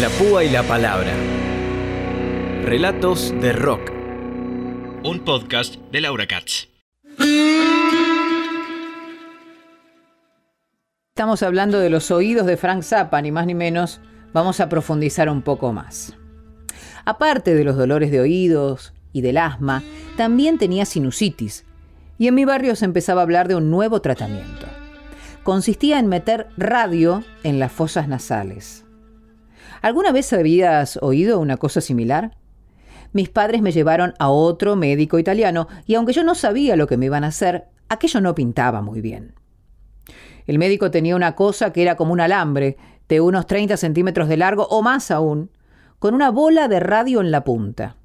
La púa y la palabra. Relatos de rock. Un podcast de Laura Katz. Estamos hablando de los oídos de Frank Zappa, ni más ni menos. Vamos a profundizar un poco más. Aparte de los dolores de oídos y del asma, también tenía sinusitis. Y en mi barrio se empezaba a hablar de un nuevo tratamiento. Consistía en meter radio en las fosas nasales. ¿Alguna vez habías oído una cosa similar? Mis padres me llevaron a otro médico italiano y aunque yo no sabía lo que me iban a hacer, aquello no pintaba muy bien. El médico tenía una cosa que era como un alambre, de unos 30 centímetros de largo o más aún, con una bola de radio en la punta.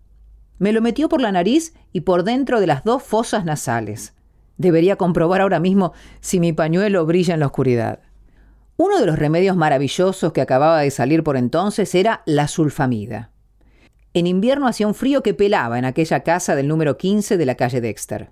Me lo metió por la nariz y por dentro de las dos fosas nasales. Debería comprobar ahora mismo si mi pañuelo brilla en la oscuridad. Uno de los remedios maravillosos que acababa de salir por entonces era la sulfamida. En invierno hacía un frío que pelaba en aquella casa del número 15 de la calle Dexter.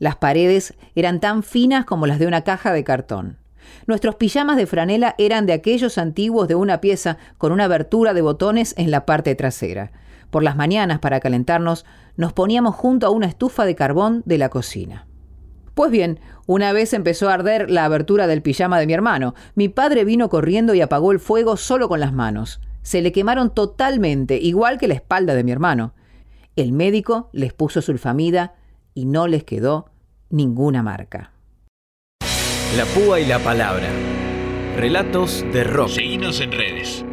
Las paredes eran tan finas como las de una caja de cartón. Nuestros pijamas de franela eran de aquellos antiguos de una pieza con una abertura de botones en la parte trasera. Por las mañanas, para calentarnos, nos poníamos junto a una estufa de carbón de la cocina. Pues bien, una vez empezó a arder la abertura del pijama de mi hermano. Mi padre vino corriendo y apagó el fuego solo con las manos. Se le quemaron totalmente, igual que la espalda de mi hermano. El médico les puso sulfamida y no les quedó ninguna marca. La púa y la palabra. Relatos de rock. Seguinos en redes.